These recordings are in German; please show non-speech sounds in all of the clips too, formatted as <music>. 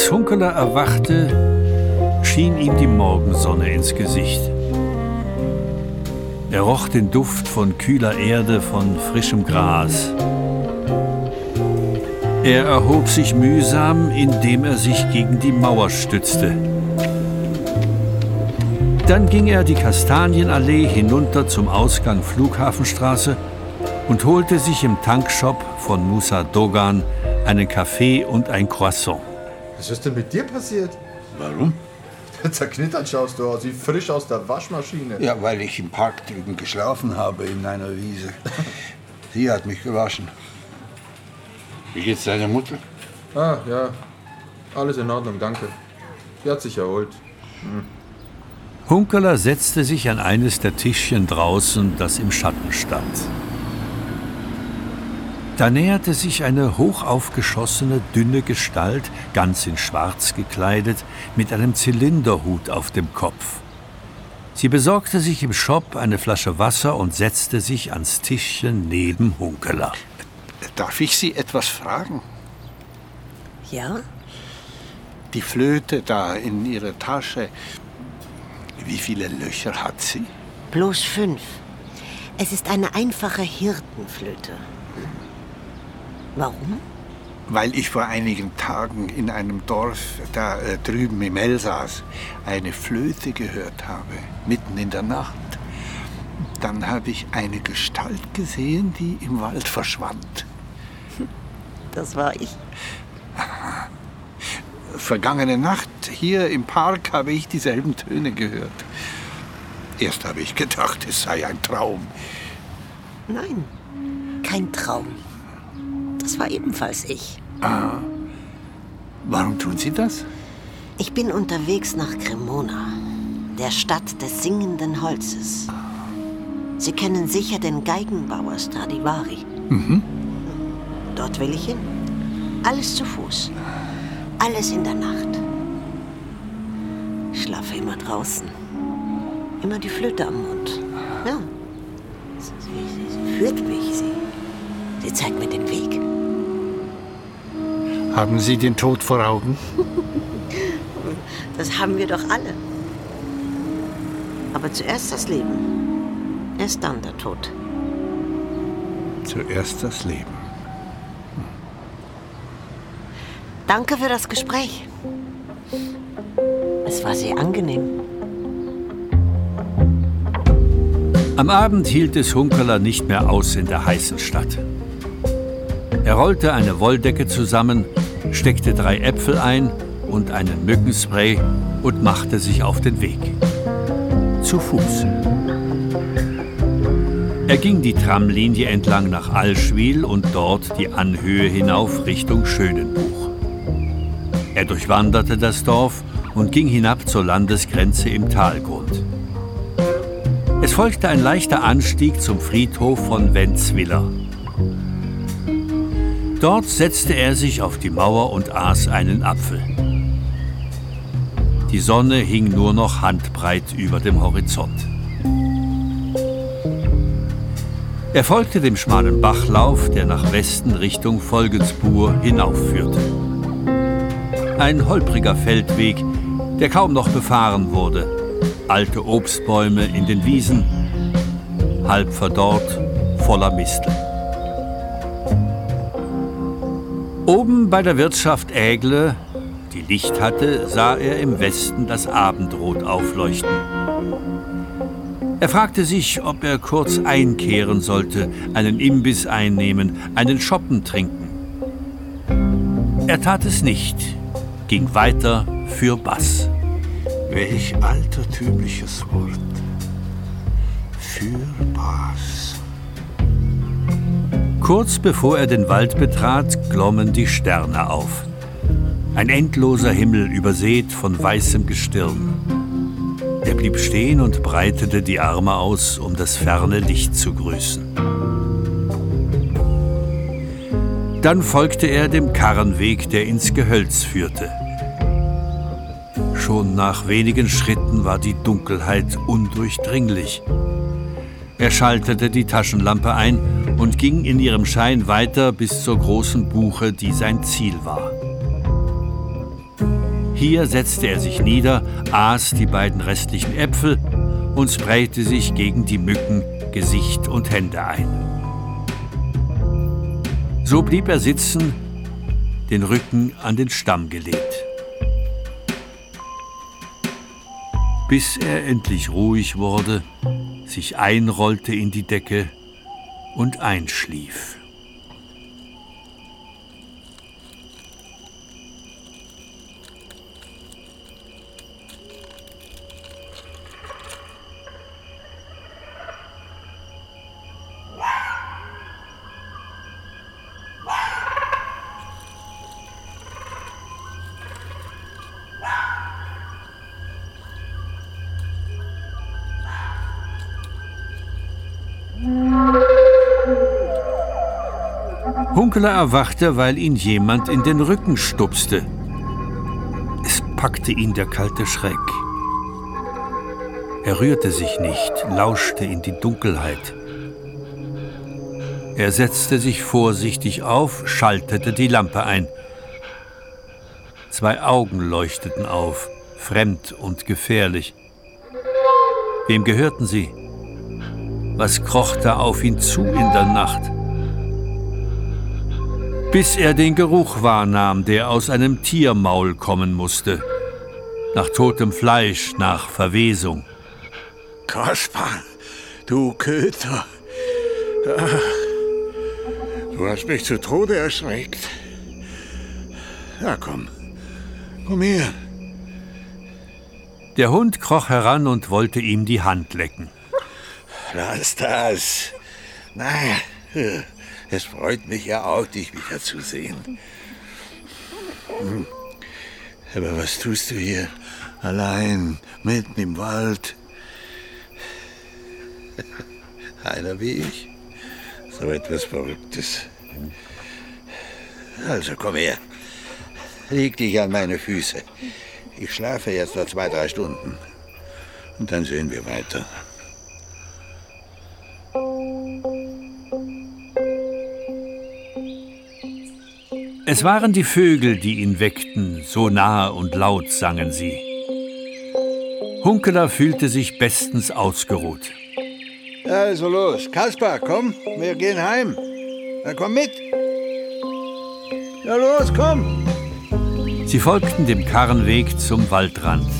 Als Hunkeler erwachte, schien ihm die Morgensonne ins Gesicht. Er roch den Duft von kühler Erde, von frischem Gras. Er erhob sich mühsam, indem er sich gegen die Mauer stützte. Dann ging er die Kastanienallee hinunter zum Ausgang Flughafenstraße und holte sich im Tankshop von Musa Dogan einen Kaffee und ein Croissant. Was ist denn mit dir passiert? Warum? <laughs> Zerknittert schaust du aus, wie frisch aus der Waschmaschine. Ja, weil ich im Park drüben geschlafen habe in einer Wiese. Sie hat mich gewaschen. Wie geht's deiner Mutter? Ah, ja. Alles in Ordnung, danke. Sie hat sich erholt. Hm. Hunkeler setzte sich an eines der Tischchen draußen, das im Schatten stand. Da näherte sich eine hochaufgeschossene, dünne Gestalt, ganz in Schwarz gekleidet, mit einem Zylinderhut auf dem Kopf. Sie besorgte sich im Shop eine Flasche Wasser und setzte sich ans Tischchen neben Hunkeler. Darf ich Sie etwas fragen? Ja? Die Flöte da in Ihrer Tasche, wie viele Löcher hat sie? Bloß fünf. Es ist eine einfache Hirtenflöte. Warum? Weil ich vor einigen Tagen in einem Dorf da äh, drüben im Elsass eine Flöte gehört habe, mitten in der Nacht. Dann habe ich eine Gestalt gesehen, die im Wald verschwand. Das war ich. Vergangene Nacht hier im Park habe ich dieselben Töne gehört. Erst habe ich gedacht, es sei ein Traum. Nein, kein Traum. Das war ebenfalls ich. Ah. Warum tun Sie das? Ich bin unterwegs nach Cremona, der Stadt des singenden Holzes. Sie kennen sicher den Geigenbauer Stradivari. Mhm. Dort will ich hin. Alles zu Fuß. Alles in der Nacht. Ich schlafe immer draußen. Immer die Flöte am Mund. Ja. Sie, sie, sie führt mich. Sie, sie zeigt mir den Weg. Haben Sie den Tod vor Augen? <laughs> Das haben wir doch alle. Aber zuerst das Leben. Erst dann der Tod. Zuerst das Leben. Danke für das Gespräch. Es war sehr angenehm. Am Abend hielt es Hunkeler nicht mehr aus in der heißen Stadt. Er rollte eine Wolldecke zusammen, steckte drei Äpfel ein und einen Mückenspray und machte sich auf den Weg. Zu Fuß. Er ging die Tramlinie entlang nach Allschwil und dort die Anhöhe hinauf Richtung Schönenbuch. Er durchwanderte das Dorf und ging hinab zur Landesgrenze im Talgrund. Es folgte ein leichter Anstieg zum Friedhof von Wenzwiller. Dort setzte er sich auf die Mauer und aß einen Apfel. Die Sonne hing nur noch handbreit über dem Horizont. Er folgte dem schmalen Bachlauf, der nach Westen Richtung Folgensbuhr hinaufführte. Ein holpriger Feldweg, der kaum noch befahren wurde. Alte Obstbäume in den Wiesen, halb verdorrt, voller Mistel. Oben bei der Wirtschaft Ägle, die Licht hatte, sah er im Westen das Abendrot aufleuchten. Er fragte sich, ob er kurz einkehren sollte, einen Imbiss einnehmen, einen Schoppen trinken. Er tat es nicht, ging weiter für Bass. Welch altertümliches Wort. Für Bass. Kurz bevor er den Wald betrat, glommen die Sterne auf. Ein endloser Himmel übersät von weißem Gestirn. Er blieb stehen und breitete die Arme aus, um das ferne Licht zu grüßen. Dann folgte er dem Karrenweg, der ins Gehölz führte. Schon nach wenigen Schritten war die Dunkelheit undurchdringlich. Er schaltete die Taschenlampe ein und ging in ihrem Schein weiter bis zur großen Buche, die sein Ziel war. Hier setzte er sich nieder, aß die beiden restlichen Äpfel und sprayte sich gegen die Mücken Gesicht und Hände ein. So blieb er sitzen, den Rücken an den Stamm gelehnt. Bis er endlich ruhig wurde, sich einrollte in die Decke und einschlief. Hunkeler erwachte, weil ihn jemand in den Rücken stupste. Es packte ihn der kalte Schreck. Er rührte sich nicht, lauschte in die Dunkelheit. Er setzte sich vorsichtig auf, schaltete die Lampe ein. Zwei Augen leuchteten auf, fremd und gefährlich. Wem gehörten sie? Was kroch da auf ihn zu in der Nacht? Bis er den Geruch wahrnahm, der aus einem Tiermaul kommen musste. Nach totem Fleisch, nach Verwesung. Kaspar, du Köter. Du hast mich zu Tode erschreckt. Ja, komm. Komm her. Der Hund kroch heran und wollte ihm die Hand lecken. Lass das. Nein, es freut mich ja auch, dich wiederzusehen. Hm. Aber was tust du hier? Allein, mitten im Wald. Einer wie ich. So etwas Verrücktes. Also komm her. Leg dich an meine Füße. Ich schlafe jetzt noch zwei, drei Stunden. Und dann sehen wir weiter. Es waren die Vögel, die ihn weckten, so nahe und laut sangen sie. Hunkeler fühlte sich bestens ausgeruht. Also los, Kaspar, komm, wir gehen heim. Na komm mit. Ja los, komm. Sie folgten dem Karrenweg zum Waldrand.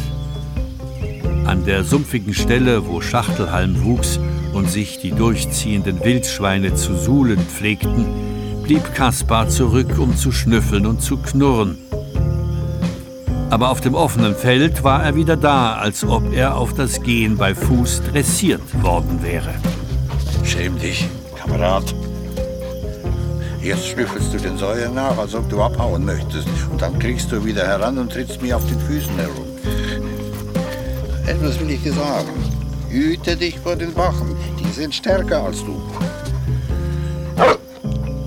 An der sumpfigen Stelle, wo Schachtelhalm wuchs und sich die durchziehenden Wildschweine zu suhlen pflegten, blieb Kaspar zurück, um zu schnüffeln und zu knurren. Aber auf dem offenen Feld war er wieder da, als ob er auf das Gehen bei Fuß dressiert worden wäre. Schäm dich, Kamerad. Jetzt schnüffelst du den Säuer nach, als ob du abhauen möchtest. Und dann kriegst du wieder heran und trittst mir auf den Füßen herum. Etwas will ich dir sagen. Hüte dich vor den Wachen. Die sind stärker als du.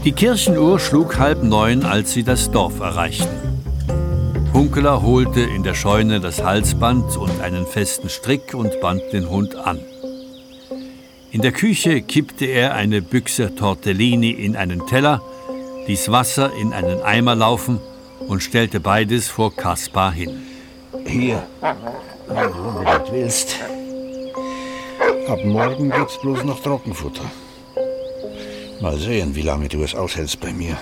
Die Kirchenuhr schlug halb neun, als sie das Dorf erreichten. Hunkeler holte in der Scheune das Halsband und einen festen Strick und band den Hund an. In der Küche kippte er eine Büchse Tortellini in einen Teller, ließ Wasser in einen Eimer laufen und stellte beides vor Kaspar hin. Hier, wenn du unbedingt willst. Ab morgen gibt's bloß noch Trockenfutter. Mal sehen, wie lange du es aushältst bei mir.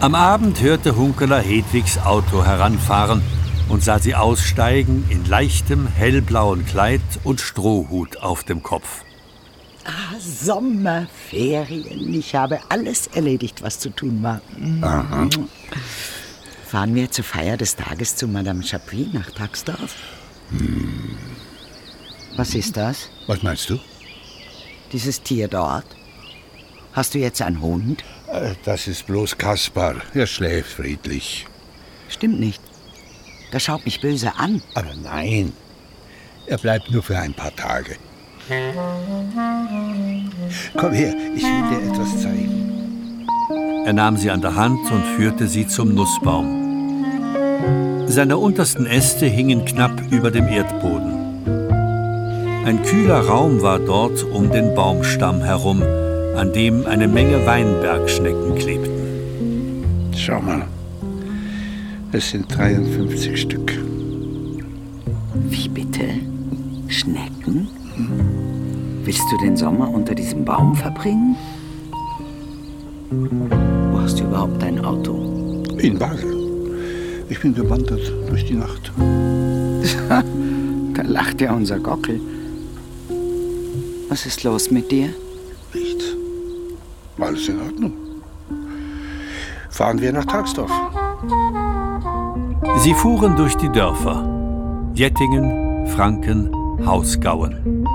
Am Abend hörte Hunkeler Hedwigs Auto heranfahren und sah sie aussteigen in leichtem hellblauen Kleid und Strohhut auf dem Kopf. Ah, Sommerferien. Ich habe alles erledigt, was zu tun war. Aha. Fahren wir zur Feier des Tages zu Madame Chapuis nach Taxdorf? Hm. Was ist das? Was meinst du? Dieses Tier dort? Hast du jetzt einen Hund? Äh, Das ist bloß Kaspar. Er schläft friedlich. Stimmt nicht. Der schaut mich böse an. Aber nein, er bleibt nur für ein paar Tage. Komm her, ich will dir etwas zeigen. Er nahm sie an der Hand und führte sie zum Nussbaum. Seine untersten Äste hingen knapp über dem Erdboden. Ein kühler Raum war dort um den Baumstamm herum, an dem eine Menge Weinbergschnecken klebten. Schau mal. Es sind 53 Stück. Wie bitte? Schnecken? Willst du den Sommer unter diesem Baum verbringen? Wo hast du überhaupt dein Auto? In Basel. Ich bin gewandert durch die Nacht. <laughs> Da lacht ja unser Gockel. Was ist los mit dir? Nichts. Alles in Ordnung. Fahren wir nach Tagsdorf. Sie fuhren durch die Dörfer. Jettingen, Franken, Hausgauen.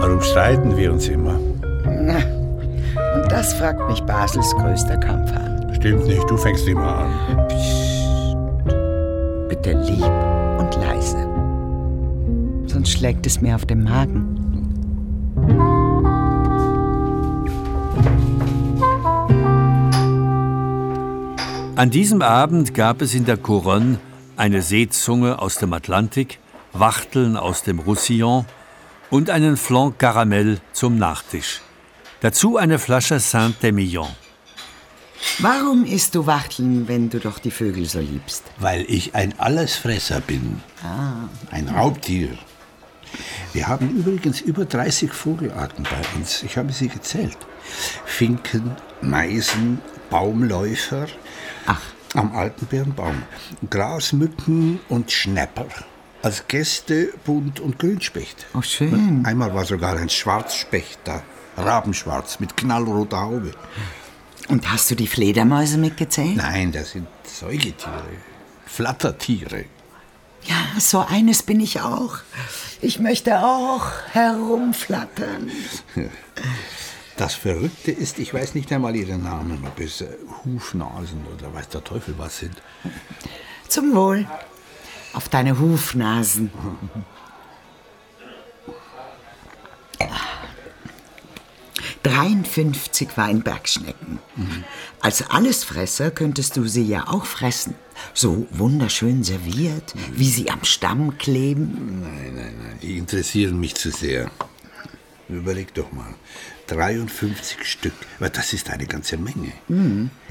Warum streiten wir uns immer? Und das fragt mich Basels größter Kampf an. Stimmt nicht, du fängst immer an. Bitte lieb und leise. Sonst schlägt es mir auf den Magen. An diesem Abend gab es in der Couronne eine Seezunge aus dem Atlantik, Wachteln aus dem Roussillon und einen Flanc Caramel zum Nachtisch. Dazu eine Flasche Saint-Emilion. Warum isst du Wachteln, wenn du doch die Vögel so liebst? Weil ich ein Allesfresser bin. Ein Raubtier. Wir haben übrigens über 30 Vogelarten bei uns. Ich habe sie gezählt. Finken, Meisen, Baumläufer. Ach. Am Altenbeerenbaum. Grasmücken und Schnäpper. Als Gäste Bunt- und Grünspecht. Oh, schön. Einmal war sogar ein Schwarzspecht da. Rabenschwarz mit knallroter Haube. Und hast du die Fledermäuse mitgezählt? Nein, das sind Säugetiere. Flattertiere. Ja, so eines bin ich auch. Ich möchte auch herumflattern. <laughs> Das Verrückte ist, ich weiß nicht einmal ihren Namen, ob es äh, Hufnasen oder weiß der Teufel was sind. Zum Wohl. Auf deine Hufnasen. 53 Weinbergschnecken. Als Allesfresser könntest du sie ja auch fressen. So wunderschön serviert, wie sie am Stamm kleben. Nein, nein, nein, die interessieren mich zu sehr. Überleg doch mal. 53 Stück, weil das ist eine ganze Menge.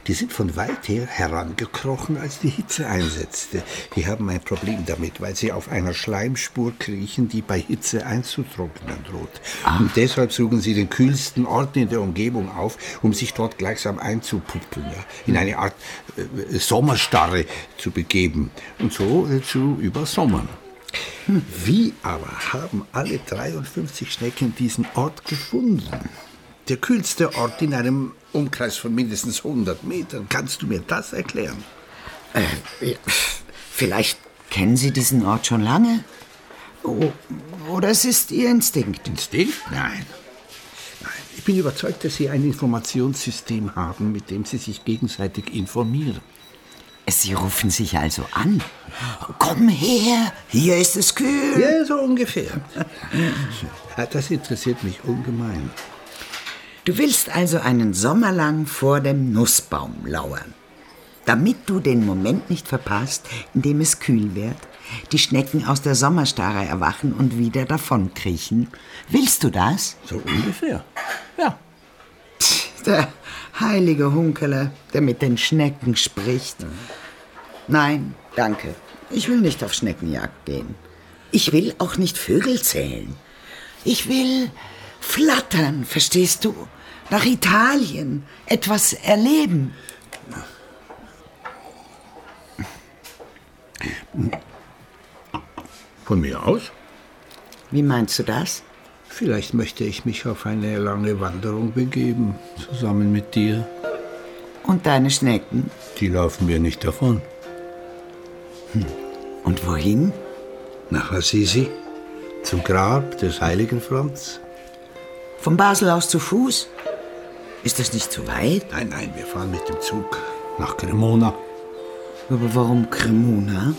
Die sind von weit her herangekrochen, als die Hitze einsetzte. Die haben ein Problem damit, weil sie auf einer Schleimspur kriechen, die bei Hitze einzutrocknen droht. Und deshalb suchen sie den kühlsten Ort in der Umgebung auf, um sich dort gleichsam einzupuppen, ja, in eine Art äh, Sommerstarre zu begeben und so äh, zu übersommern. Wie aber haben alle 53 Schnecken diesen Ort gefunden? Der kühlste Ort in einem Umkreis von mindestens 100 Metern. Kannst du mir das erklären? Ja, Vielleicht kennen sie diesen Ort schon lange? O- Oder es ist ihr Instinkt. Instinkt? Nein. Nein. Ich bin überzeugt, dass Sie ein Informationssystem haben, mit dem Sie sich gegenseitig informieren. Sie rufen sich also an. Komm her, hier ist es kühl. Ja, so ungefähr. <laughs> Das interessiert mich ungemein. Du willst also einen Sommer lang vor dem Nussbaum lauern. Damit du den Moment nicht verpasst, in dem es kühl wird, die Schnecken aus der Sommerstarre erwachen und wieder davonkriechen. Willst du das? So ungefähr. Ja. Der heilige Hunkeler, der mit den Schnecken spricht. Nein, danke. Ich will nicht auf Schneckenjagd gehen. Ich will auch nicht Vögel zählen. Ich will flattern, verstehst du? Nach Italien, etwas erleben. Von mir aus? Wie meinst du das? Vielleicht möchte ich mich auf eine lange Wanderung begeben, zusammen mit dir. Und deine Schnecken? Die laufen mir nicht davon. Und wohin? Nach Assisi, zum Grab des heiligen Franz. Von Basel aus zu Fuß? Ist das nicht zu weit? Nein, nein, wir fahren mit dem Zug nach Cremona. Aber warum Cremona?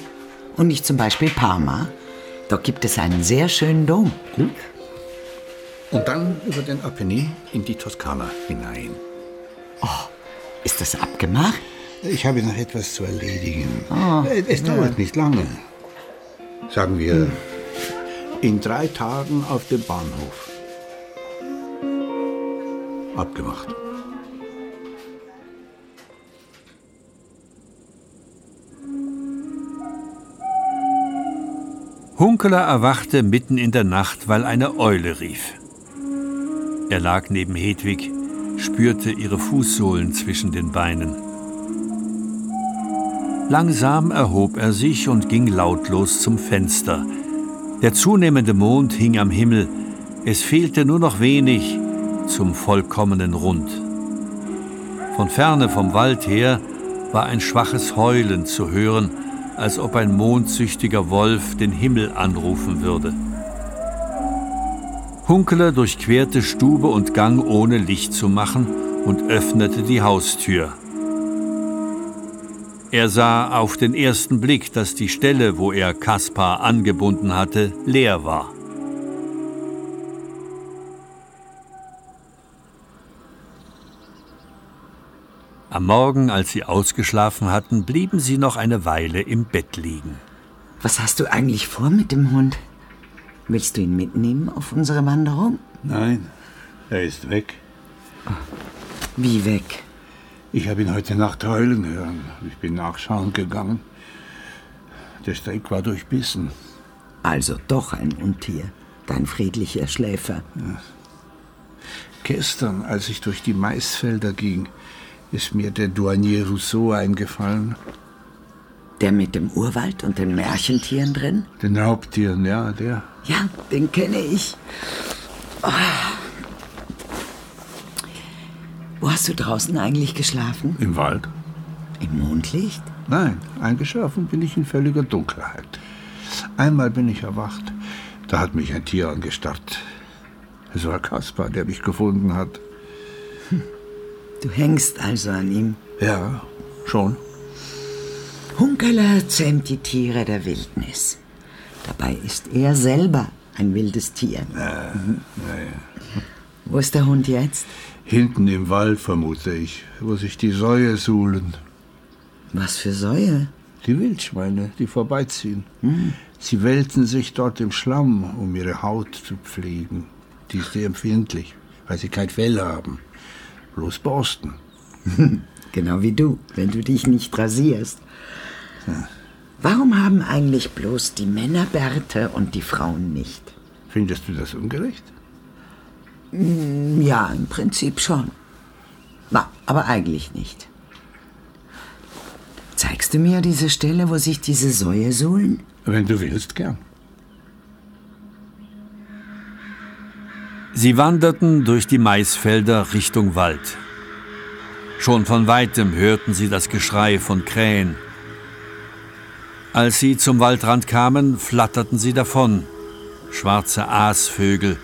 Und nicht zum Beispiel Parma? Dort gibt es einen sehr schönen Dom. Gut. Und dann über den Apennin in die Toskana hinein. Ist das abgemacht? Ich habe noch etwas zu erledigen. Äh, es dauert nicht lange. Sagen wir, in drei Tagen auf dem Bahnhof. Abgemacht. Hunkeler erwachte mitten in der Nacht, weil eine Eule rief. Er lag neben Hedwig, spürte ihre Fußsohlen zwischen den Beinen. Langsam erhob er sich und ging lautlos zum Fenster. Der zunehmende Mond hing am Himmel, es fehlte nur noch wenig zum vollkommenen Rund. Von ferne vom Wald her war ein schwaches Heulen zu hören, als ob ein mondsüchtiger Wolf den Himmel anrufen würde. Hunkele durchquerte Stube und Gang ohne Licht zu machen und öffnete die Haustür. Er sah auf den ersten Blick, dass die Stelle, wo er Kaspar angebunden hatte, leer war. Am Morgen, als sie ausgeschlafen hatten, blieben sie noch eine Weile im Bett liegen. Was hast du eigentlich vor mit dem Hund? Willst du ihn mitnehmen auf unsere Wanderung? Nein, er ist weg. Wie weg? Ich habe ihn heute Nacht heulen hören. Ich bin nachschauen gegangen. Der Strick war durchbissen. Also doch ein Untier. Dein friedlicher Schläfer. Gestern, als ich durch die Maisfelder ging, ist mir der Douanier Rousseau eingefallen. Der mit dem Urwald und den Märchentieren drin? Den Raubtieren, ja, der. Ja, den kenne ich. Ah. Wo hast du draußen eigentlich geschlafen? Im Wald? Im Mondlicht? Nein, eingeschlafen bin ich in völliger Dunkelheit. Einmal bin ich erwacht. Da hat mich ein Tier angestarrt. Es war Kaspar, der mich gefunden hat. Du hängst also an ihm. Ja, schon. Hunkeler zähmt die Tiere der Wildnis. Dabei ist er selber ein wildes Tier. Mhm. Wo ist der Hund jetzt? Hinten im Wald, vermute ich, wo sich die Säue suhlen. Was für Säue? Die Wildschweine, die vorbeiziehen. Sie wälzen sich dort im Schlamm, um ihre Haut zu pflegen. Die ist sehr empfindlich, weil sie kein Fell haben. Bloß Borsten. <laughs> Genau wie du, wenn du dich nicht rasierst. Warum haben eigentlich bloß die Männer Bärte und die Frauen nicht? Findest du das ungerecht? Ja, im Prinzip schon. Na, aber eigentlich nicht. Zeigst du mir diese Stelle, wo sich diese Säue suhlen? Wenn du willst, gern. Sie wanderten durch die Maisfelder Richtung Wald. Schon von weitem hörten sie das Geschrei von Krähen. Als sie zum Waldrand kamen, flatterten sie davon, schwarze Aasvögel,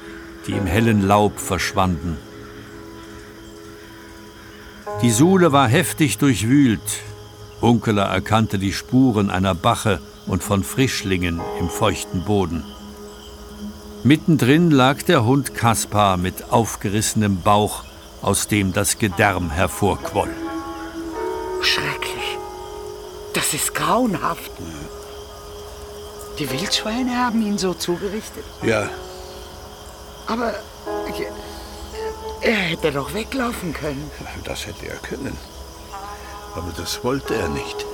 die im hellen Laub verschwanden. Die Suhle war heftig durchwühlt. Unkeler erkannte die Spuren einer Bache und von Frischlingen im feuchten Boden. Mittendrin lag der Hund Kaspar mit aufgerissenem Bauch, aus dem das Gedärm hervorquoll. Schrecklich. Das ist grauenhaft. Die Wildschweine haben ihn so zugerichtet. Ja, Aber er hätte doch weglaufen können. das hätte er können. Aber das wollte er nicht.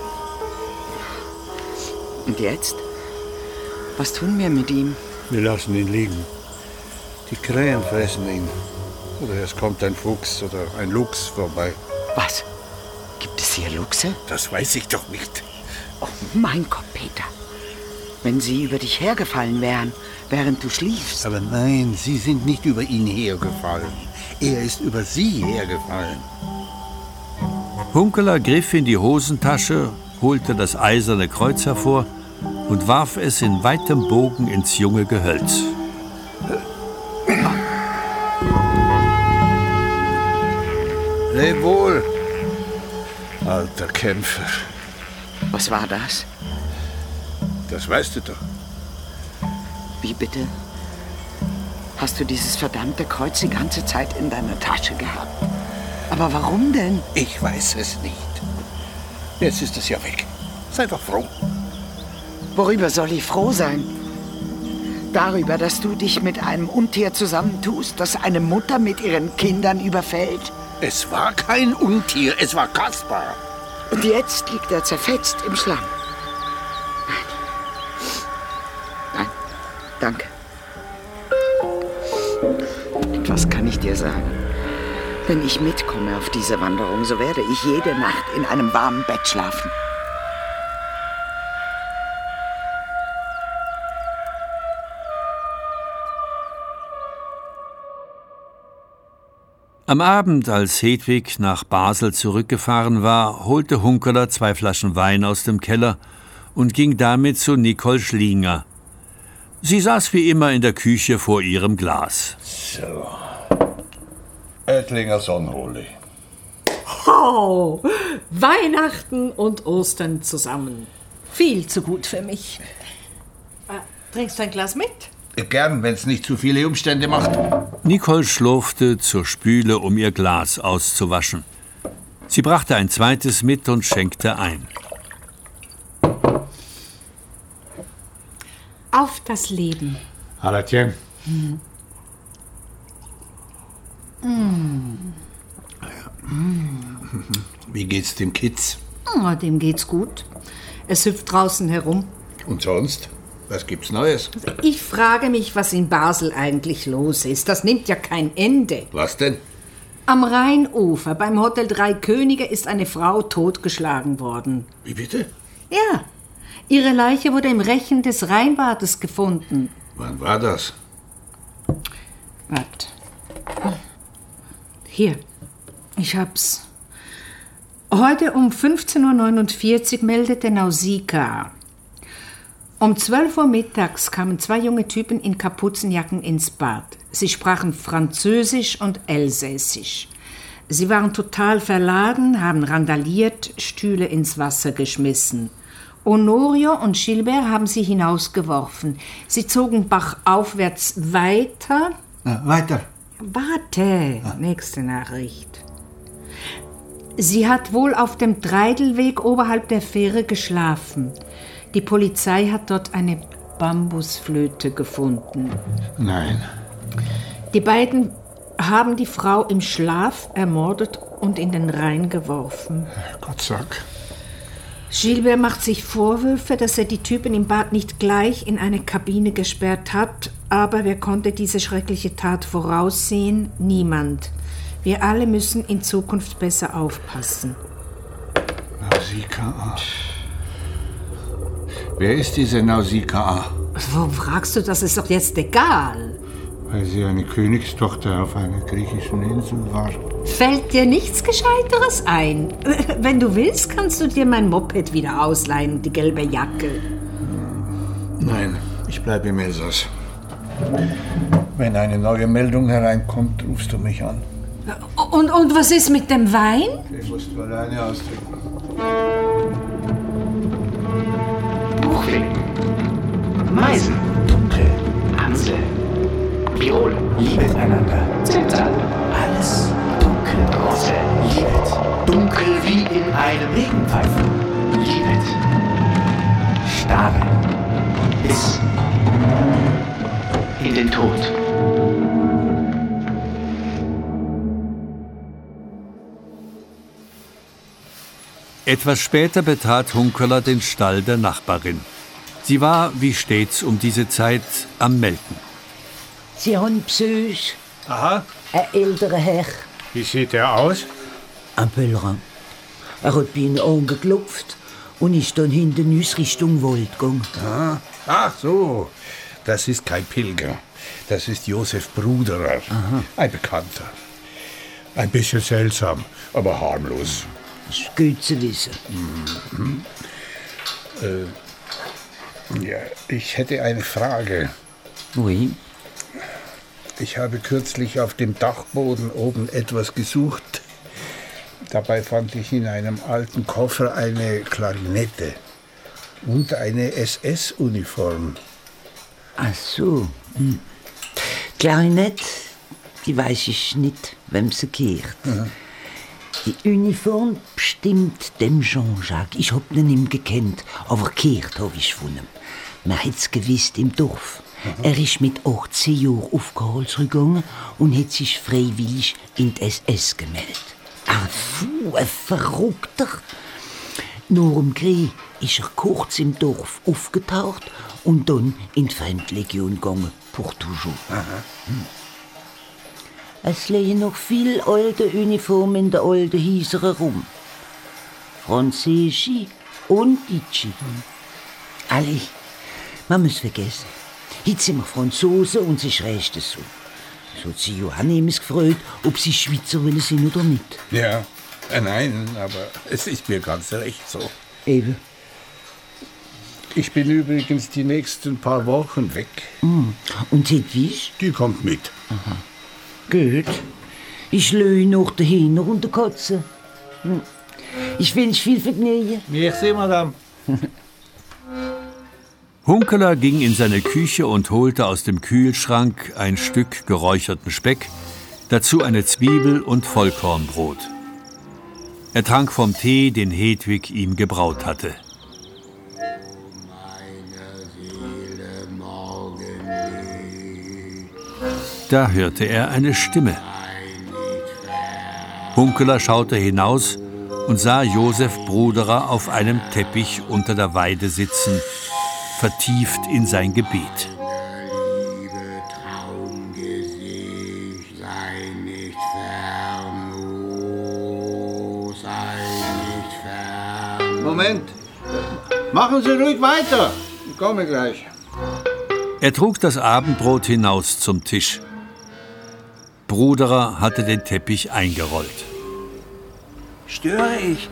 Und jetzt? Was tun wir mit ihm? Wir lassen ihn liegen. Die Krähen fressen ihn. Oder es kommt ein Fuchs oder ein Luchs vorbei. Was? Gibt es hier Luchse? Das weiß ich doch nicht. Oh mein Gott, Peter. Wenn sie über dich hergefallen wären, während du schliefst. Aber nein, Sie sind nicht über ihn hergefallen. Er ist über Sie hergefallen. Hunkeler griff in die Hosentasche, holte das eiserne Kreuz hervor und warf es in weitem Bogen ins junge Gehölz. Leb wohl, alter Kämpfer. Was war das? Das weißt du doch. Wie bitte? Hast du dieses verdammte Kreuz die ganze Zeit in deiner Tasche gehabt? Aber warum denn? Ich weiß es nicht. Jetzt ist es ja weg. Sei doch froh. Worüber soll ich froh sein? darüber, dass du dich mit einem Untier zusammentust, das eine Mutter mit ihren Kindern überfällt? Es war kein Untier, es war Kaspar. Und jetzt liegt er zerfetzt im Schlamm. Nein. Nein, danke. Was kann ich dir sagen? Wenn ich mitkomme auf diese Wanderung, so werde ich jede Nacht in einem warmen Bett schlafen. Am Abend, als Hedwig nach Basel zurückgefahren war, holte Hunkeler zwei Flaschen Wein aus dem Keller und ging damit zu Nicole Schlinger. Sie saß wie immer in der Küche vor ihrem Glas. So. Ettlinger Sonnenholi. Oh, Weihnachten und Ostern zusammen. Viel zu gut für mich. Äh, trinkst du ein Glas mit? Gern, wenn es nicht zu viele Umstände macht. Nicole schlurfte zur Spüle, um ihr Glas auszuwaschen. Sie brachte ein zweites mit und schenkte ein. Auf das Leben. Hallatchen. Hm. Wie geht's dem Kitz? Oh, dem geht's gut. Es hüpft draußen herum. Und sonst? Was gibt's Neues? Ich frage mich, was in Basel eigentlich los ist. Das nimmt ja kein Ende. Was denn? Am Rheinufer beim Hotel Drei Könige ist eine Frau totgeschlagen worden. Wie bitte? Ja. Ihre Leiche wurde im Rechen des Rheinbades gefunden. Wann war das? Wart. Hier. Ich hab's. Heute um 15.49 Uhr meldete Nausicaa. Um 12 Uhr mittags kamen zwei junge Typen in Kapuzenjacken ins Bad. Sie sprachen Französisch und Elsässisch. Sie waren total verladen, haben randaliert, Stühle ins Wasser geschmissen. Honorio und Gilbert haben sie hinausgeworfen. Sie zogen bachaufwärts weiter. Na, weiter. Warte, nächste Nachricht. Sie hat wohl auf dem Treidelweg oberhalb der Fähre geschlafen. Die Polizei hat dort eine Bambusflöte gefunden. Nein. Die beiden haben die Frau im Schlaf ermordet und in den Rhein geworfen. Gott sag. Gilbert macht sich Vorwürfe, dass er die Typen im Bad nicht gleich in eine Kabine gesperrt hat, aber wer konnte diese schreckliche Tat voraussehen? Niemand. Wir alle müssen in Zukunft besser aufpassen. Nausicaa. Wer ist diese Nausicaa? Warum fragst du, das ist doch jetzt egal. Weil sie eine Königstochter auf einer griechischen Insel war. Fällt dir nichts Gescheiteres ein? Wenn du willst, kannst du dir mein Moped wieder ausleihen und die gelbe Jacke. Nein, ich bleibe im Elsass. Wenn eine neue Meldung hereinkommt, rufst du mich an. Und, und was ist mit dem Wein? Musst du alleine austrinken. Buchwing, Meisen, Dunkel, Amsel, Viol, liebet einander, Zimtal, alles dunkel, Rosse, liebet, dunkel wie in einem Regenpfeifen, liebet, starre, bis in den Tod. Etwas später betrat Hunkeler den Stall der Nachbarin. Sie war, wie stets um diese Zeit, am Melken. Sie haben Besuch. Aha. Ein älterer Herr. Wie sieht er aus? Ein Pöllerin. Er hat bei ihnen angeklopft und ist dann hinter uns Richtung Wald gegangen. Ah, ach so. Das ist kein Pilger. Das ist Josef Bruderer. Ein Bekannter. Ein bisschen seltsam, aber harmlos. Das ist gut zu wissen. Mhm. Äh, ja, ich hätte eine Frage. Oui. Ich habe kürzlich auf dem Dachboden oben etwas gesucht. Dabei fand ich in einem alten Koffer eine Klarinette und eine SS-Uniform. Ach so. Hm. Klarinette, die weiß ich nicht, wem sie gehört. Die Uniform bestimmt dem Jean-Jacques. Ich hab ihn ihm gekannt, aber gehört hab ich von ihm. Man hätt's gewusst im Dorf. Er ist mit 18 Jahren auf gegangen und hat sich freiwillig in die SS gemeldet. Ein Fu, ein Verrückter. Nach dem Krieg ist er kurz im Dorf aufgetaucht und dann in die Fremdlegion gegangen, pour toujours. Hm. Es liegen noch viel alte Uniformen in der alten Häuser rum. Französische und Deutsche. Alle, man muss vergessen. Jetzt sind wir Franzosen und sie schrägst so. So hat sie Johanne immer gefreut, ob sie Schweizer wollen sind oder nicht. Ja, äh, nein, aber es ist mir ganz recht so. Eben. Ich bin übrigens die nächsten paar Wochen weg. Mm. Und Hedwig? Die kommt mit. Aha. Gut. Ich löhe noch dahin und der Katze. Hm. Ich wünsche viel Vergnügen. Merci, Madame. <laughs> Hunkeler ging in seine Küche und holte aus dem Kühlschrank ein Stück geräucherten Speck, dazu eine Zwiebel und Vollkornbrot. Er trank vom Tee, den Hedwig ihm gebraut hatte. Da hörte er eine Stimme. Hunkeler schaute hinaus und sah Josef Bruderer auf einem Teppich unter der Weide sitzen, vertieft in sein Gebet. Moment. Machen Sie ruhig weiter. Ich komme gleich. Er trug das Abendbrot hinaus zum Tisch. Bruderer hatte den Teppich eingerollt. Störe ich?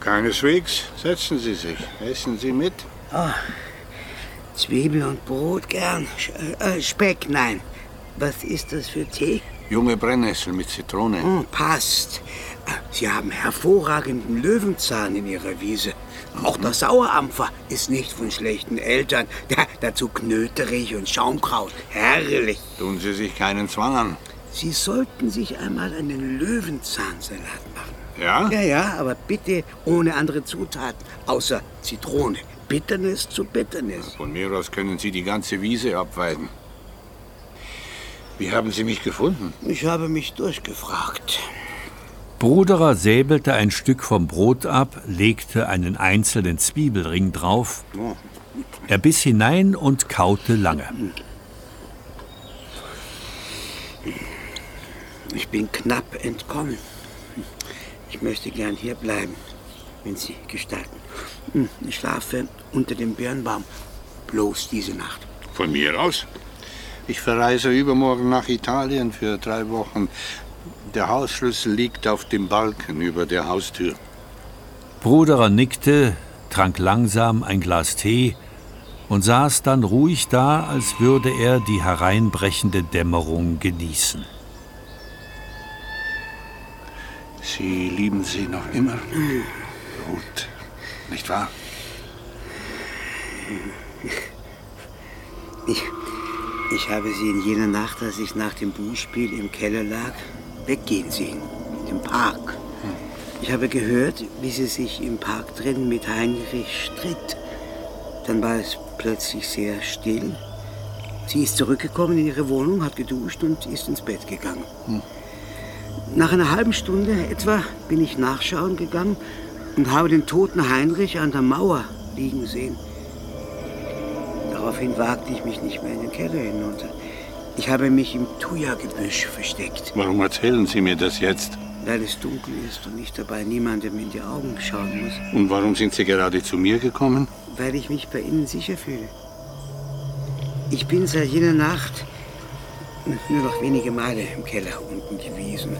Keineswegs. Setzen Sie sich. Essen Sie mit. Oh, Zwiebel und Brot gern. Äh, Speck, nein. Was ist das für Tee? Junge Brennnessel mit Zitrone. Hm, passt. Sie haben hervorragenden Löwenzahn in Ihrer Wiese. Auch der Sauerampfer ist nicht von schlechten Eltern. Dazu Knöterich und Schaumkraut. Herrlich. Tun Sie sich keinen Zwang an. Sie sollten sich einmal einen Löwenzahnsalat machen. Ja? Ja, ja, aber bitte ohne andere Zutaten, außer Zitrone. Bitternis zu Bitternis. Von mir aus können Sie die ganze Wiese abweiden. Wie haben Sie mich gefunden? Ich habe mich durchgefragt. Bruderer säbelte ein Stück vom Brot ab, legte einen einzelnen Zwiebelring drauf. Oh. Er biss hinein und kaute lange. Ich bin knapp entkommen. Ich möchte gern hier bleiben, wenn Sie gestatten. Ich schlafe unter dem Birnbaum. Bloß diese Nacht. Von mir aus. Ich verreise übermorgen nach Italien für drei Wochen. Der Hausschlüssel liegt auf dem Balken über der Haustür. Bruderer nickte, trank langsam ein Glas Tee und saß dann ruhig da, als würde er die hereinbrechende Dämmerung genießen. Sie lieben sie noch immer? Gut, nicht wahr? Ich, ich habe sie in jener Nacht, als ich nach dem Buchspiel im Keller lag, weggehen sehen. Im Park. Ich habe gehört, wie sie sich im Park drin mit Heinrich stritt. Dann war es plötzlich sehr still. Sie ist zurückgekommen in ihre Wohnung, hat geduscht und ist ins Bett gegangen. Hm. Nach einer halben Stunde etwa bin ich nachschauen gegangen und habe den toten Heinrich an der Mauer liegen sehen. Daraufhin wagte ich mich nicht mehr in den Keller hinunter. Ich habe mich im Thuja-Gebüsch versteckt. Warum erzählen Sie mir das jetzt? Weil es dunkel ist und ich dabei niemandem in die Augen schauen muss. Und warum sind Sie gerade zu mir gekommen? Weil ich mich bei Ihnen sicher fühle. Ich bin seit jener Nacht nur noch wenige Male im Keller unten gewesen.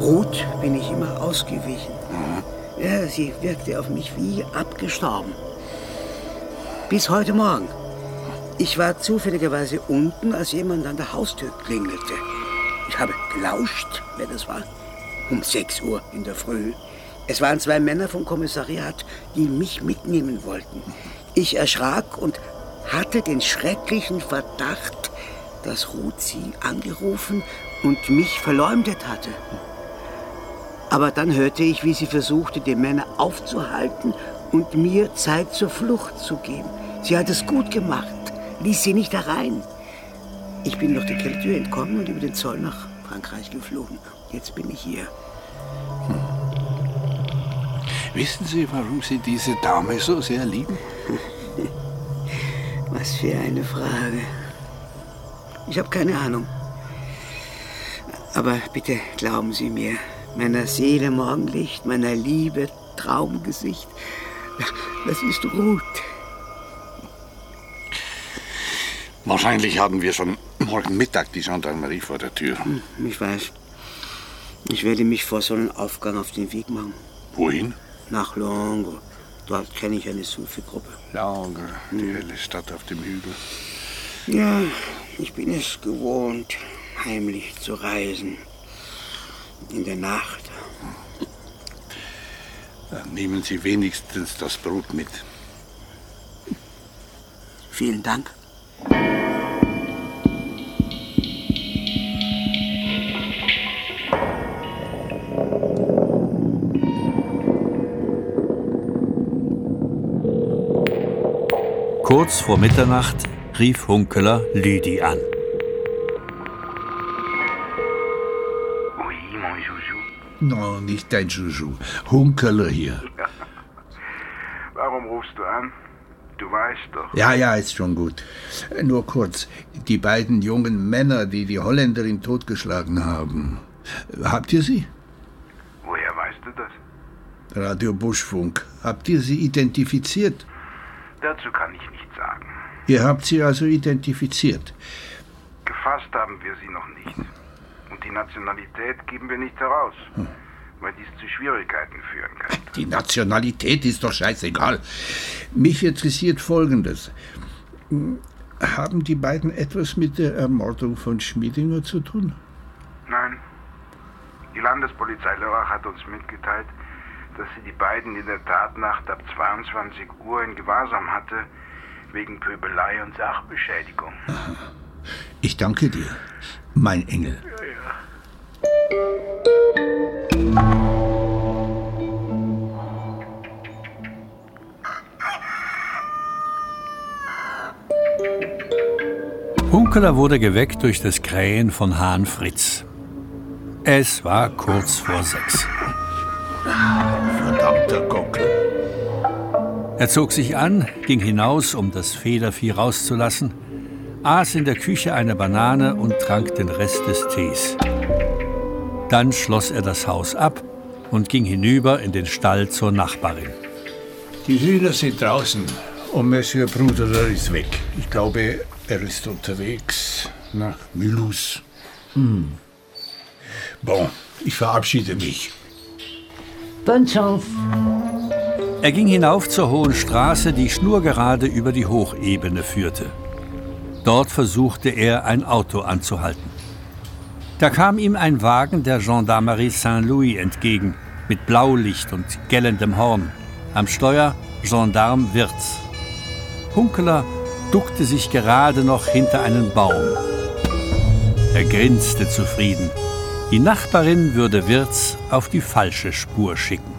Ruth bin ich immer ausgewichen. Mhm. Ja, sie wirkte auf mich wie abgestorben. Bis heute Morgen. Ich war zufälligerweise unten, als jemand an der Haustür klingelte. Ich habe gelauscht, wer das war. Um 6 Uhr in der Früh. Es waren zwei Männer vom Kommissariat, die mich mitnehmen wollten. Ich erschrak und hatte den schrecklichen Verdacht, dass Ruth sie angerufen und mich verleumdet hatte. Aber dann hörte ich, wie sie versuchte, die Männer aufzuhalten und mir Zeit zur Flucht zu geben. Sie hat es gut gemacht. ließ sie nicht herein. Ich bin durch die Keltür entkommen und über den Zoll nach Frankreich geflogen. Jetzt bin ich hier. Wissen Sie, warum Sie diese Dame so sehr lieben? <laughs> Was für eine Frage. Ich habe keine Ahnung. Aber bitte glauben Sie mir, meiner Seele Morgenlicht, meiner Liebe Traumgesicht, das ist Ruth. Wahrscheinlich haben wir schon morgen Mittag die Gendarmerie vor der Tür. Hm, Ich weiß. Ich werde mich vor Sonnenaufgang auf den Weg machen. Wohin? Nach Langres. Dort kenne ich eine Sufi-Gruppe. Langres, die helle Stadt auf dem Hügel. Ja, ich bin es gewohnt, heimlich zu reisen. In der Nacht. Dann nehmen Sie wenigstens das Brot mit. Vielen Dank. Kurz vor Mitternacht rief Hunkeler Lüdi an. Oui, mon Joujou. No, nicht dein Juju. Hunkerler hier. <laughs> Warum rufst du an? Du weißt doch. Ja, ja, ist schon gut. Nur kurz. Die beiden jungen Männer, die die Holländerin totgeschlagen haben. Habt ihr sie? Woher weißt du das? Radio Buschfunk. Habt ihr sie identifiziert? Dazu kann ich nichts sagen. Ihr habt sie also identifiziert. Gefasst haben wir sie noch nicht. Und die Nationalität geben wir nicht heraus, weil dies zu Schwierigkeiten führen kann. <laughs> Die Nationalität ist doch scheißegal. Mich interessiert Folgendes. Haben die beiden etwas mit der Ermordung von Schmiedinger zu tun? Nein. Die Landespolizei Lörrach hat uns mitgeteilt, dass sie die beiden in der Tatnacht ab 22 Uhr in Gewahrsam hatte, wegen Pöbelei und Sachbeschädigung. Ich danke dir, mein Engel. Hunkeler wurde geweckt durch das Krähen von Hahn Fritz. Es war kurz vor sechs. Er zog sich an, ging hinaus, um das Federvieh rauszulassen, aß in der Küche eine Banane und trank den Rest des Tees. Dann schloss er das Haus ab und ging hinüber in den Stall zur Nachbarin. Die Hühner sind draußen und Monsieur Bruderer ist weg. Ich glaube, er ist unterwegs nach Mulhouse. Hm. Bon, ich verabschiede mich. Bonne chance. Er ging hinauf zur hohen Straße, die schnurgerade über die Hochebene führte. Dort versuchte er, ein Auto anzuhalten. Da kam ihm ein Wagen der Gendarmerie Saint-Louis entgegen, mit Blaulicht und gellendem Horn. Am Steuer Gendarm Wirz. Hunkeler duckte sich gerade noch hinter einen Baum. Er grinste zufrieden. Die Nachbarin würde Wirz auf die falsche Spur schicken.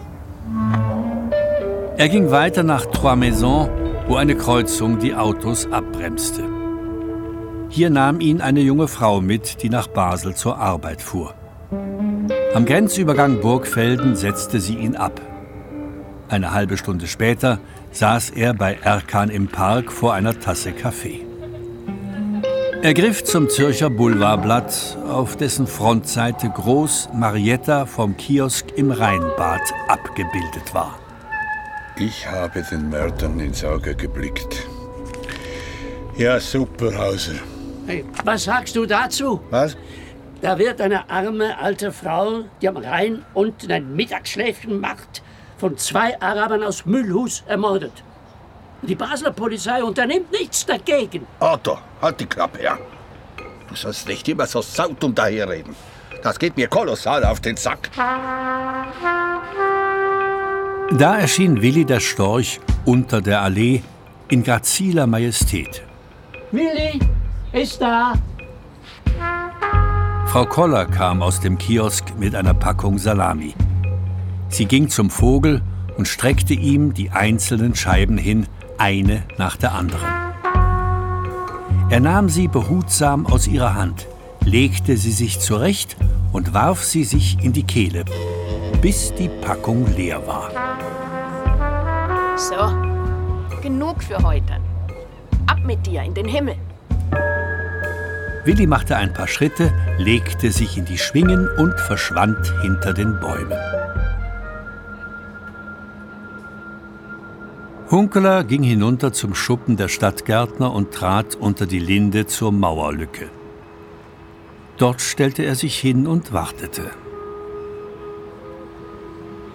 Er ging weiter nach Trois Maisons, wo eine Kreuzung die Autos abbremste. Hier nahm ihn eine junge Frau mit, die nach Basel zur Arbeit fuhr. Am Grenzübergang Burgfelden setzte sie ihn ab. Eine halbe Stunde später saß er bei Erkan im Park vor einer Tasse Kaffee. Er griff zum Zürcher Boulevardblatt, auf dessen Frontseite groß Marietta vom Kiosk im Rheinbad abgebildet war. Ich habe den Mördern ins Auge geblickt. Ja, super, Hauser. Hey, was sagst du dazu? Was? Da wird eine arme alte Frau, die am Rhein unten ein Mittagsschläfchen macht, von zwei Arabern aus Mühlhus ermordet. Die Basler Polizei unternimmt nichts dagegen. Otto, halt die Klappe, ja. Du sollst nicht immer so sautum daherreden. Das geht mir kolossal auf den Sack. Da erschien Willi der Storch unter der Allee in graziler Majestät. Willi ist da. Frau Koller kam aus dem Kiosk mit einer Packung Salami. Sie ging zum Vogel und streckte ihm die einzelnen Scheiben hin, eine nach der anderen. Er nahm sie behutsam aus ihrer Hand, legte sie sich zurecht und warf sie sich in die Kehle, bis die Packung leer war. So, genug für heute. Ab mit dir in den Himmel. Willi machte ein paar Schritte, legte sich in die Schwingen und verschwand hinter den Bäumen. Hunkeler ging hinunter zum Schuppen der Stadtgärtner und trat unter die Linde zur Mauerlücke. Dort stellte er sich hin und wartete.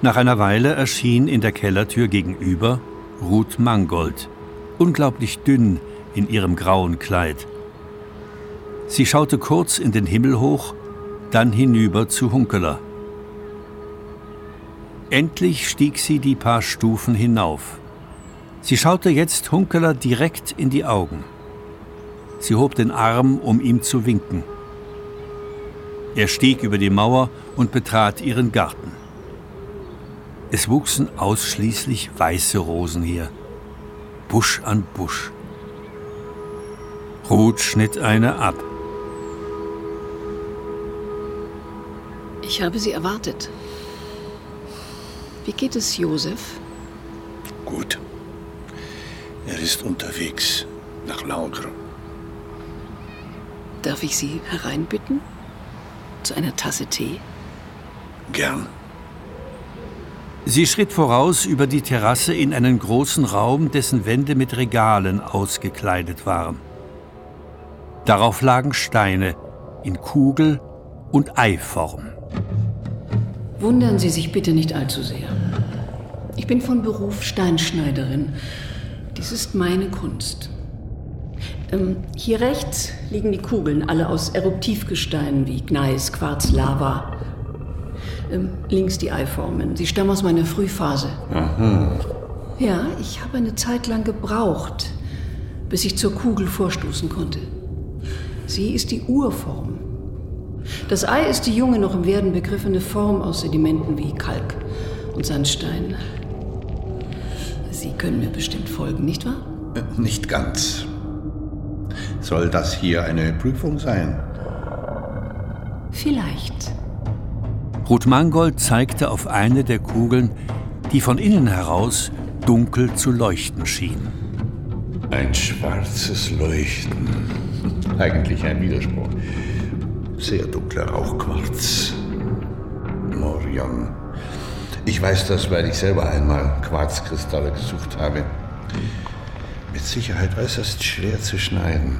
Nach einer Weile erschien in der Kellertür gegenüber Ruth Mangold, unglaublich dünn in ihrem grauen Kleid. Sie schaute kurz in den Himmel hoch, dann hinüber zu Hunkeler. Endlich stieg sie die paar Stufen hinauf. Sie schaute jetzt Hunkeler direkt in die Augen. Sie hob den Arm, um ihm zu winken. Er stieg über die Mauer und betrat ihren Garten. Es wuchsen ausschließlich weiße Rosen hier, Busch an Busch. Ruth schnitt eine ab. Ich habe Sie erwartet. Wie geht es Josef? Gut. Er ist unterwegs nach Langres. Darf ich Sie hereinbitten? Zu einer Tasse Tee? Gern. Sie schritt voraus über die Terrasse in einen großen Raum, dessen Wände mit Regalen ausgekleidet waren. Darauf lagen Steine in Kugel- und Eiform. Wundern Sie sich bitte nicht allzu sehr. Ich bin von Beruf Steinschneiderin. Dies ist meine Kunst. Ähm, hier rechts liegen die Kugeln, alle aus Eruptivgesteinen wie Gneis, Quarz, Lava. Ähm, links die Eiformen. Sie stammen aus meiner Frühphase. Aha. Ja, ich habe eine Zeit lang gebraucht, bis ich zur Kugel vorstoßen konnte. Sie ist die Urform. Das Ei ist die junge, noch im Werden begriffene Form aus Sedimenten wie Kalk und Sandstein. Sie können mir bestimmt folgen, nicht wahr? Äh, Nicht ganz. Soll das hier eine Prüfung sein? Vielleicht. Ruth Mangold zeigte auf eine der Kugeln, die von innen heraus dunkel zu leuchten schien. Ein schwarzes Leuchten. <laughs> Eigentlich ein Widerspruch. Sehr dunkler Rauchquarz. Morion. Ich weiß das, weil ich selber einmal Quarzkristalle gesucht habe. Mit Sicherheit äußerst schwer zu schneiden.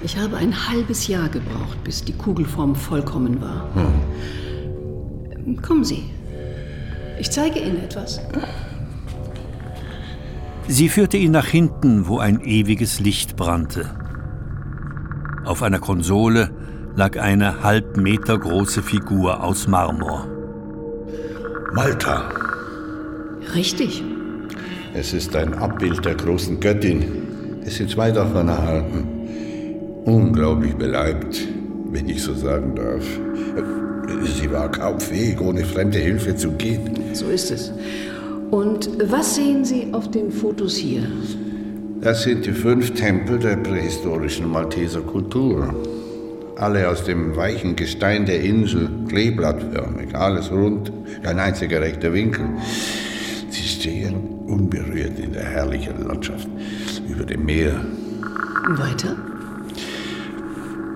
Ich habe ein halbes Jahr gebraucht, bis die Kugelform vollkommen war. Hm. Kommen Sie. Ich zeige Ihnen etwas. Sie führte ihn nach hinten, wo ein ewiges Licht brannte. Auf einer Konsole lag eine halb Meter große Figur aus Marmor. Malta. Richtig. Es ist ein Abbild der großen Göttin. Es sind zwei davon erhalten. Unglaublich beleibt, wenn ich so sagen darf. Sie war kaum fähig, ohne fremde Hilfe zu gehen. So ist es. Und was sehen Sie auf den Fotos hier? Das sind die fünf Tempel der prähistorischen Malteser Kultur. Alle aus dem weichen Gestein der Insel, kleeblattförmig, alles rund, kein einziger rechter Winkel. Sie stehen unberührt in der herrlichen Landschaft über dem Meer. Weiter?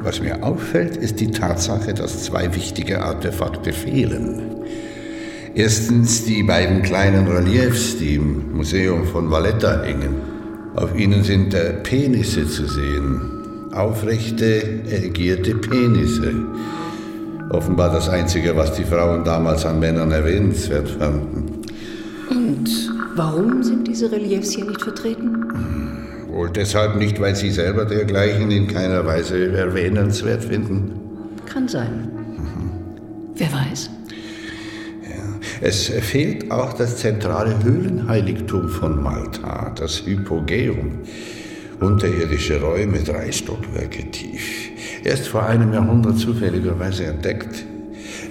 Was mir auffällt, ist die Tatsache, dass zwei wichtige Artefakte fehlen. Erstens die beiden kleinen Reliefs, die im Museum von Valletta hängen. Auf ihnen sind äh, Penisse zu sehen. Aufrechte, erigierte Penisse. Offenbar das Einzige, was die Frauen damals an Männern erwähnenswert fanden. Und warum sind diese Reliefs hier nicht vertreten? Wohl deshalb nicht, weil sie selber dergleichen in keiner Weise erwähnenswert finden. Kann sein. Wer weiß? Es fehlt auch das zentrale Höhlenheiligtum von Malta, das Hypogeum. Unterirdische Räume, drei Stockwerke tief. Erst vor einem Jahrhundert zufälligerweise entdeckt.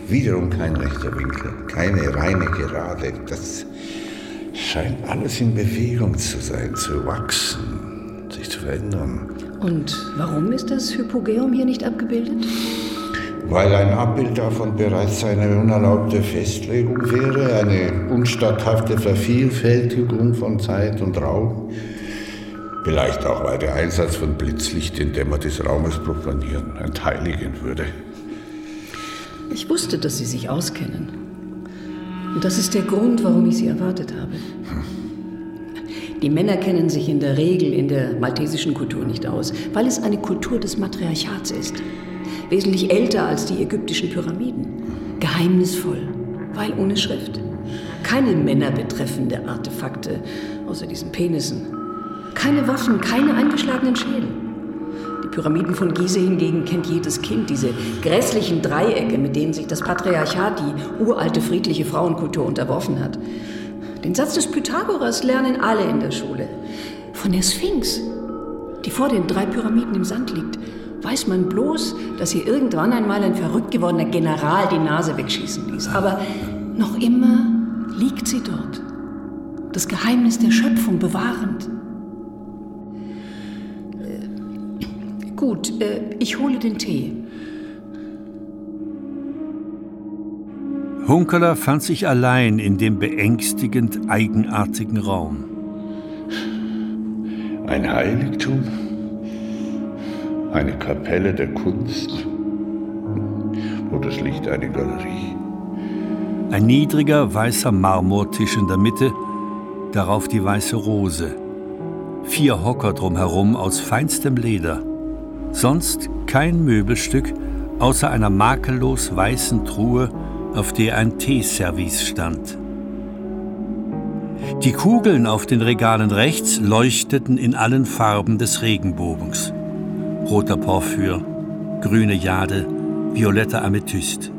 Wiederum kein rechter Winkel, keine reine Gerade. Das scheint alles in Bewegung zu sein, zu wachsen, sich zu verändern. Und warum ist das Hypogeum hier nicht abgebildet? Weil ein Abbild davon bereits eine unerlaubte Festlegung wäre, eine unstatthafte Vervielfältigung von Zeit und Raum. Vielleicht auch, weil der Einsatz von Blitzlicht den Dämmer des Raumes profanieren, entheiligen würde. Ich wusste, dass Sie sich auskennen. Und das ist der Grund, warum ich Sie erwartet habe. Die Männer kennen sich in der Regel in der maltesischen Kultur nicht aus, weil es eine Kultur des Matriarchats ist. Wesentlich älter als die ägyptischen Pyramiden. Geheimnisvoll, weil ohne Schrift. Keine männerbetreffende Artefakte, außer diesen Penissen. Keine Waffen, keine eingeschlagenen Schädel. Die Pyramiden von Gizeh hingegen kennt jedes Kind, diese grässlichen Dreiecke, mit denen sich das Patriarchat die uralte friedliche Frauenkultur unterworfen hat. Den Satz des Pythagoras lernen alle in der Schule. Von der Sphinx, die vor den drei Pyramiden im Sand liegt, weiß man bloß, dass hier irgendwann einmal ein verrückt gewordener General die Nase wegschießen ließ. Aber noch immer liegt sie dort. Das Geheimnis der Schöpfung bewahrend. Äh, gut, äh, ich hole den Tee. Hunkeler fand sich allein in dem beängstigend eigenartigen Raum. Ein Heiligtum? Eine Kapelle der Kunst? Oder schlicht eine Galerie? Ein niedriger weißer Marmortisch in der Mitte, darauf die weiße Rose. Vier Hocker drumherum aus feinstem Leder. Sonst kein Möbelstück außer einer makellos weißen Truhe auf der ein Teeservice stand. Die Kugeln auf den Regalen rechts leuchteten in allen Farben des Regenbogens. Roter Porphyr, grüne Jade, violetter Amethyst.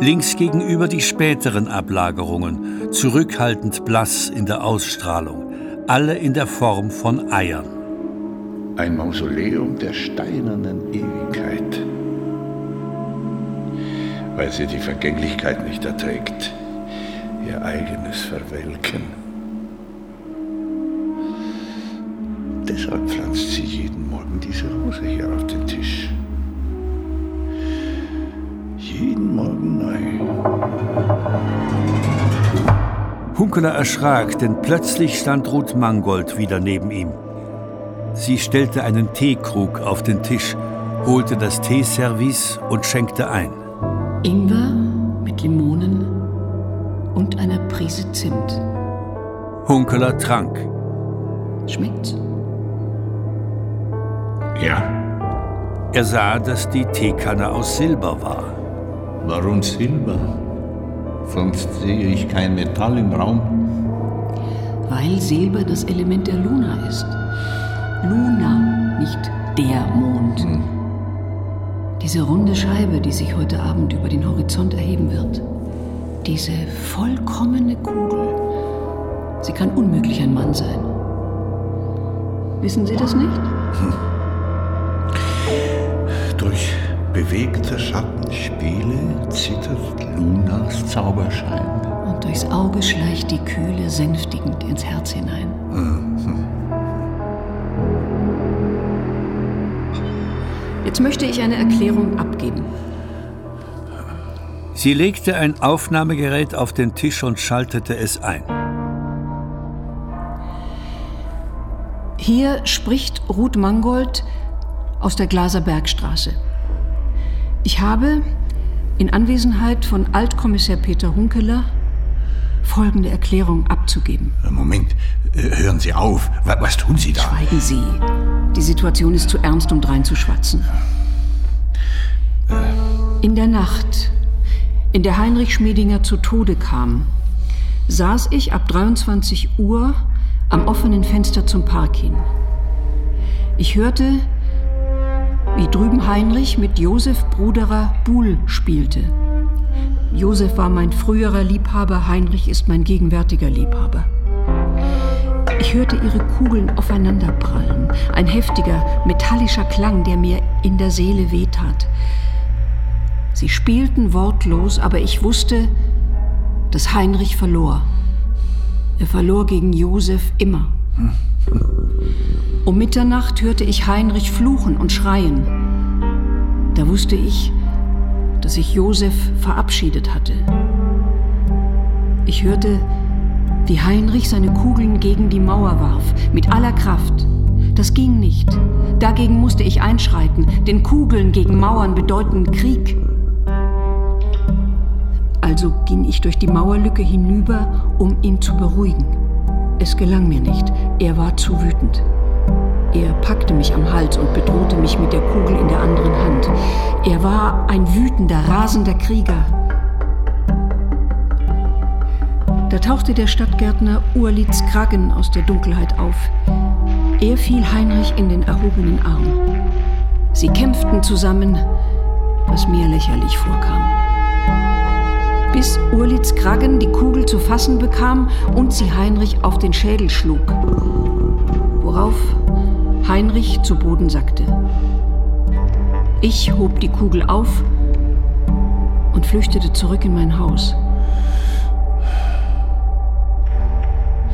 Links gegenüber die späteren Ablagerungen, zurückhaltend blass in der Ausstrahlung, alle in der Form von Eiern. Ein Mausoleum der steinernen Ewigkeit weil sie die Vergänglichkeit nicht erträgt, ihr eigenes Verwelken. Deshalb pflanzt sie jeden Morgen diese Rose hier auf den Tisch. Jeden Morgen neu. Hunkeler erschrak, denn plötzlich stand Ruth Mangold wieder neben ihm. Sie stellte einen Teekrug auf den Tisch, holte das Teeservice und schenkte ein. Ingwer mit Limonen und einer Prise Zimt. Hunkeler trank. Schmeckt's? Ja. Er sah, dass die Teekanne aus Silber war. Warum Silber? Sonst sehe ich kein Metall im Raum. Weil Silber das Element der Luna ist. Luna, nicht der Mond. Hm. Diese runde Scheibe, die sich heute Abend über den Horizont erheben wird. Diese vollkommene Kugel. Sie kann unmöglich ein Mann sein. Wissen Sie das nicht? Hm. Durch bewegte Schattenspiele zittert Lunas Zauberschein. Und durchs Auge schleicht die Kühle sänftigend ins Herz hinein. Mhm. Jetzt möchte ich eine Erklärung abgeben. Sie legte ein Aufnahmegerät auf den Tisch und schaltete es ein. Hier spricht Ruth Mangold aus der Glaser Bergstraße. Ich habe in Anwesenheit von Altkommissar Peter Hunkeler folgende Erklärung abzugeben. Moment, äh, hören Sie auf. Was tun Sie da? Schweigen Sie. Die Situation ist zu ernst, um dreinzuschwatzen. In der Nacht, in der Heinrich Schmiedinger zu Tode kam, saß ich ab 23 Uhr am offenen Fenster zum Park hin. Ich hörte, wie drüben Heinrich mit Josef Bruderer Buhl spielte. Josef war mein früherer Liebhaber, Heinrich ist mein gegenwärtiger Liebhaber. Ich hörte ihre Kugeln aufeinanderprallen. Ein heftiger, metallischer Klang, der mir in der Seele wehtat. Sie spielten wortlos, aber ich wusste, dass Heinrich verlor. Er verlor gegen Josef immer. Um Mitternacht hörte ich Heinrich fluchen und schreien. Da wusste ich, dass sich Josef verabschiedet hatte. Ich hörte, wie Heinrich seine Kugeln gegen die Mauer warf, mit aller Kraft. Das ging nicht. Dagegen musste ich einschreiten, denn Kugeln gegen Mauern bedeuten Krieg. Also ging ich durch die Mauerlücke hinüber, um ihn zu beruhigen. Es gelang mir nicht, er war zu wütend. Er packte mich am Hals und bedrohte mich mit der Kugel in der anderen Hand. Er war ein wütender, rasender Krieger. Da tauchte der Stadtgärtner Urlitz Kragen aus der Dunkelheit auf. Er fiel Heinrich in den erhobenen Arm. Sie kämpften zusammen, was mir lächerlich vorkam. Bis Urlitz Kragen die Kugel zu fassen bekam und sie Heinrich auf den Schädel schlug. Worauf Heinrich zu Boden sackte. Ich hob die Kugel auf und flüchtete zurück in mein Haus.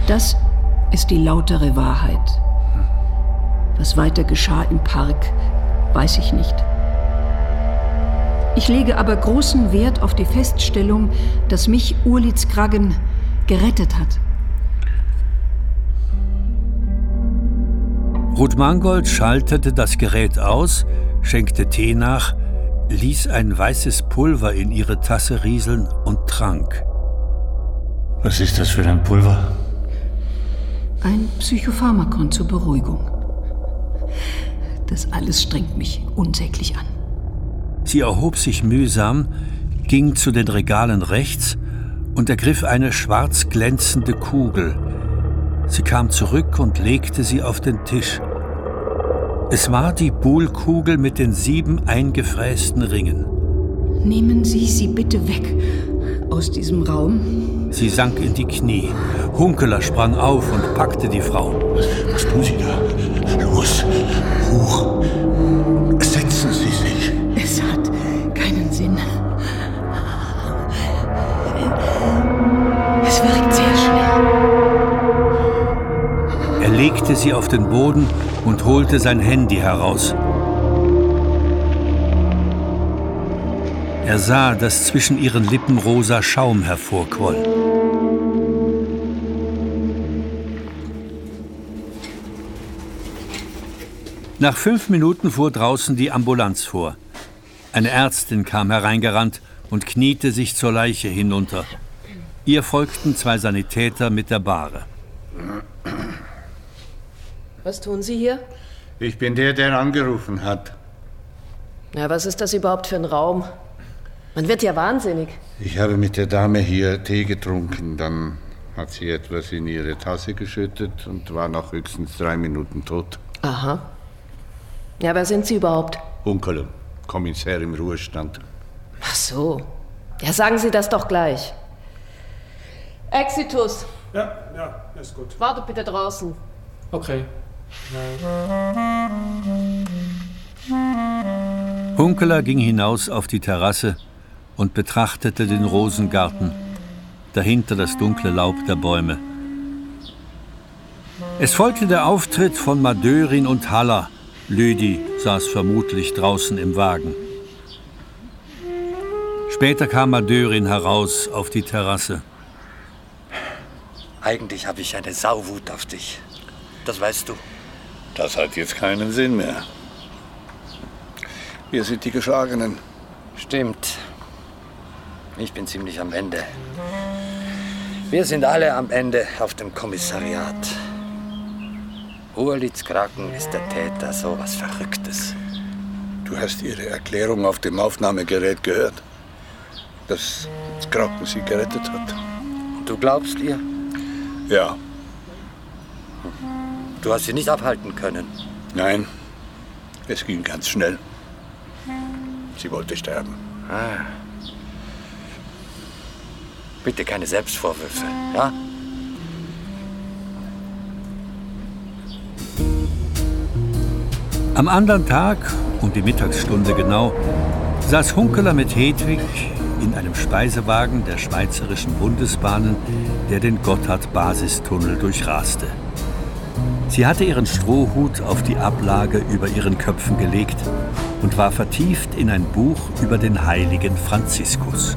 Das ist die lautere Wahrheit. Was weiter geschah im Park, weiß ich nicht. Ich lege aber großen Wert auf die Feststellung, dass mich Urlitz Kragen gerettet hat. Ruth Mangold schaltete das Gerät aus, schenkte Tee nach, ließ ein weißes Pulver in ihre Tasse rieseln und trank. Was ist das für ein Pulver? Ein Psychopharmakon zur Beruhigung. Das alles strengt mich unsäglich an. Sie erhob sich mühsam, ging zu den Regalen rechts und ergriff eine schwarz glänzende Kugel. Sie kam zurück und legte sie auf den Tisch. Es war die Buhlkugel mit den sieben eingefrästen Ringen. Nehmen Sie sie bitte weg aus diesem Raum. Sie sank in die Knie. Hunkeler sprang auf und packte die Frau. Was tun Sie da? Los, hoch. Sie auf den Boden und holte sein Handy heraus. Er sah, dass zwischen ihren Lippen rosa Schaum hervorquoll. Nach fünf Minuten fuhr draußen die Ambulanz vor. Eine Ärztin kam hereingerannt und kniete sich zur Leiche hinunter. Ihr folgten zwei Sanitäter mit der Bahre. Was tun Sie hier? Ich bin der, der angerufen hat. Na, was ist das überhaupt für ein Raum? Man wird ja wahnsinnig. Ich habe mit der Dame hier Tee getrunken. Dann hat sie etwas in ihre Tasse geschüttet und war nach höchstens drei Minuten tot. Aha. Ja, wer sind Sie überhaupt? Unkelum, Kommissär im Ruhestand. Ach so. Ja, sagen Sie das doch gleich. Exitus. Ja, ja, ist gut. Warte bitte draußen. Okay. Hunkeler ging hinaus auf die Terrasse und betrachtete den Rosengarten, dahinter das dunkle Laub der Bäume. Es folgte der Auftritt von Madörin und Haller. Lüdi saß vermutlich draußen im Wagen. Später kam Madörin heraus auf die Terrasse. Eigentlich habe ich eine Sauwut auf dich. Das weißt du. Das hat jetzt keinen Sinn mehr. Wir sind die Geschlagenen. Stimmt. Ich bin ziemlich am Ende. Wir sind alle am Ende auf dem Kommissariat. Urlitz Kraken ist der Täter, so was Verrücktes. Du hast ihre Erklärung auf dem Aufnahmegerät gehört, dass Kraken sie gerettet hat. Du glaubst ihr? Ja. Du hast sie nicht abhalten können. Nein, es ging ganz schnell. Sie wollte sterben. Ah. Bitte keine Selbstvorwürfe, ja? Am anderen Tag, um die Mittagsstunde genau, saß Hunkeler mit Hedwig in einem Speisewagen der Schweizerischen Bundesbahnen, der den Gotthard-Basistunnel durchraste. Sie hatte ihren Strohhut auf die Ablage über ihren Köpfen gelegt und war vertieft in ein Buch über den heiligen Franziskus.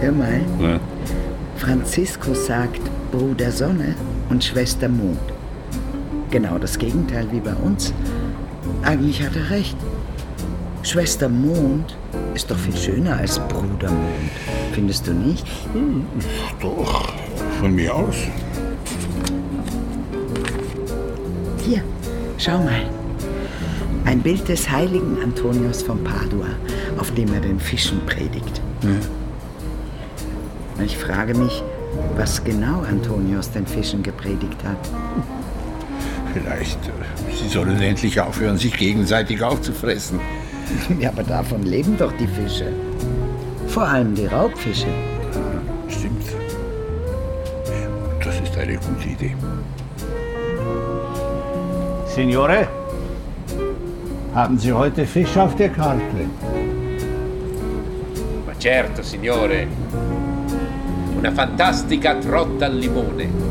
Hör mal, Ja. Franziskus sagt Bruder Sonne und Schwester Mond. Genau das Gegenteil wie bei uns. Eigentlich hat er recht. Schwester Mond ist doch viel schöner als Bruder Mond. Findest du nicht? Doch, von mir aus. Hier, schau mal. Ein Bild des heiligen Antonius von Padua, auf dem er den Fischen predigt. Ich frage mich, was genau Antonius den Fischen gepredigt hat. Vielleicht, äh, sie sollen endlich aufhören, sich gegenseitig aufzufressen. Ja, aber davon leben doch die Fische. Vor allem die Raubfische. Stimmt. Das ist eine gute Idee. Signore, haben Sie heute Fisch auf der Karte? Ma certo, signore. Una fantastica trotta al limone.